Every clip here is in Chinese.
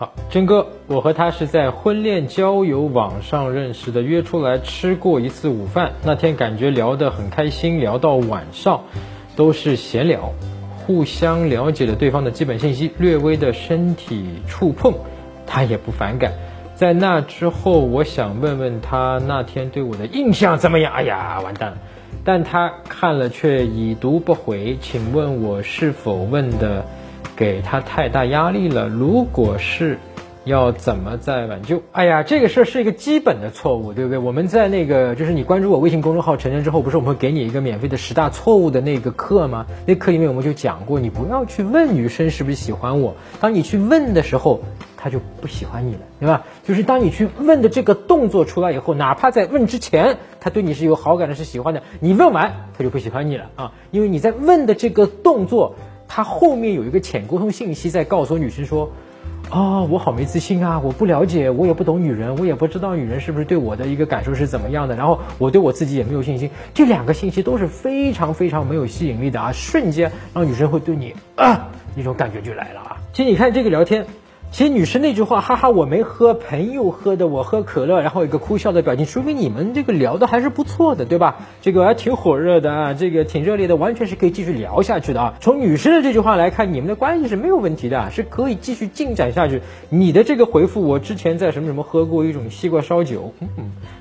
好，真哥，我和他是在婚恋交友网上认识的，约出来吃过一次午饭。那天感觉聊得很开心，聊到晚上都是闲聊，互相了解了对方的基本信息，略微的身体触碰，他也不反感。在那之后，我想问问他那天对我的印象怎么样？哎呀，完蛋了！但他看了却已读不回。请问我是否问的？给他太大压力了，如果是，要怎么再挽救？哎呀，这个事儿是一个基本的错误，对不对？我们在那个就是你关注我微信公众号成人之后，不是我们会给你一个免费的十大错误的那个课吗？那课里面我们就讲过，你不要去问女生是不是喜欢我，当你去问的时候，她就不喜欢你了，对吧？就是当你去问的这个动作出来以后，哪怕在问之前，她对你是有好感的，是喜欢的，你问完她就不喜欢你了啊，因为你在问的这个动作。他后面有一个浅沟通信息在告诉女生说：“啊，我好没自信啊，我不了解，我也不懂女人，我也不知道女人是不是对我的一个感受是怎么样的。然后我对我自己也没有信心。这两个信息都是非常非常没有吸引力的啊，瞬间让女生会对你啊那种感觉就来了啊。其实你看这个聊天。”其实女生那句话，哈哈，我没喝，朋友喝的，我喝可乐，然后一个哭笑的表情，说明你们这个聊的还是不错的，对吧？这个还挺火热的啊，这个挺热烈的，完全是可以继续聊下去的啊。从女生的这句话来看，你们的关系是没有问题的，是可以继续进展下去。你的这个回复，我之前在什么什么喝过一种西瓜烧酒，嗯，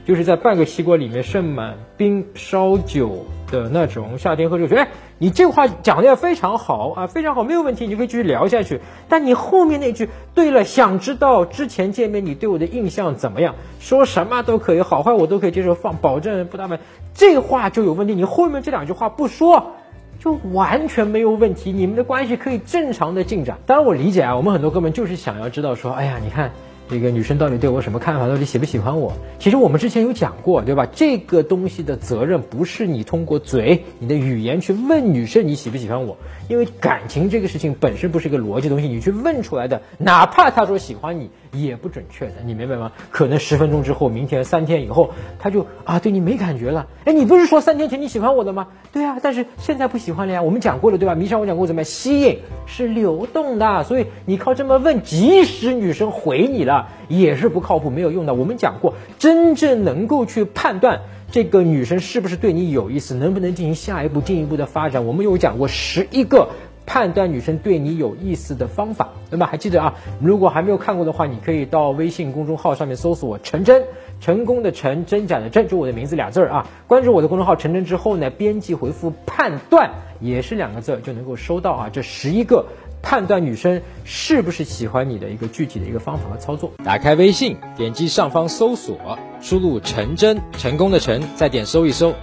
就是在半个西瓜里面盛满冰烧酒。的那种夏天喝酒，哎，你这话讲的也非常好啊，非常好，没有问题，你就可以继续聊下去。但你后面那句，对了，想知道之前见面你对我的印象怎么样？说什么都可以，好坏我都可以接受，放保证不打满，这话就有问题。你后面这两句话不说，就完全没有问题，你们的关系可以正常的进展。当然我理解啊，我们很多哥们就是想要知道说，哎呀，你看。这个女生到底对我什么看法？到底喜不喜欢我？其实我们之前有讲过，对吧？这个东西的责任不是你通过嘴、你的语言去问女生你喜不喜欢我，因为感情这个事情本身不是一个逻辑东西，你去问出来的，哪怕他说喜欢你。也不准确的，你明白吗？可能十分钟之后，明天三天以后，他就啊对你没感觉了。哎，你不是说三天前你喜欢我的吗？对啊，但是现在不喜欢了呀。我们讲过了，对吧？迷上我讲过怎么样？吸引是流动的，所以你靠这么问，即使女生回你了，也是不靠谱，没有用的。我们讲过，真正能够去判断这个女生是不是对你有意思，能不能进行下一步进一步的发展，我们有讲过十一个。判断女生对你有意思的方法，那么还记得啊？如果还没有看过的话，你可以到微信公众号上面搜索“陈真”，成功的陈，真假的真，就我的名字俩字儿啊。关注我的公众号“陈真”之后呢，编辑回复“判断”也是两个字，就能够收到啊这十一个判断女生是不是喜欢你的一个具体的一个方法和操作。打开微信，点击上方搜索，输入“陈真”，成功的成，再点搜一搜。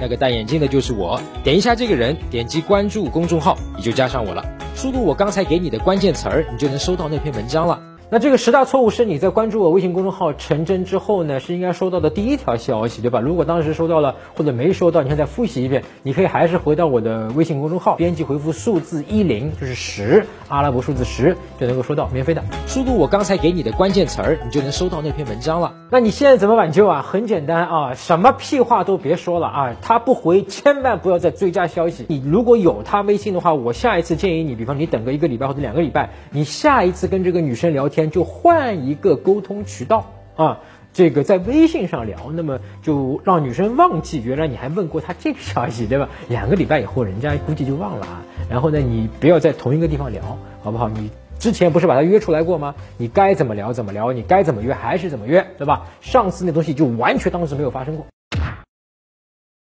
那个戴眼镜的就是我，点一下这个人，点击关注公众号，你就加上我了。输入我刚才给你的关键词儿，你就能收到那篇文章了。那这个十大错误是你在关注我微信公众号陈真之后呢，是应该收到的第一条消息，对吧？如果当时收到了或者没收到，你现在复习一遍，你可以还是回到我的微信公众号，编辑回复数字一零，就是十，阿拉伯数字十，就能够收到免费的。输入我刚才给你的关键词儿，你就能收到那篇文章了。那你现在怎么挽救啊？很简单啊，什么屁话都别说了啊，他不回，千万不要再追加消息。你如果有他微信的话，我下一次建议你，比方你等个一个礼拜或者两个礼拜，你下一次跟这个女生聊天。天就换一个沟通渠道啊，这个在微信上聊，那么就让女生忘记原来你还问过她这个消息，对吧？两个礼拜以后，人家估计就忘了啊。然后呢，你不要在同一个地方聊，好不好？你之前不是把她约出来过吗？你该怎么聊怎么聊，你该怎么约还是怎么约，对吧？上次那东西就完全当时没有发生过。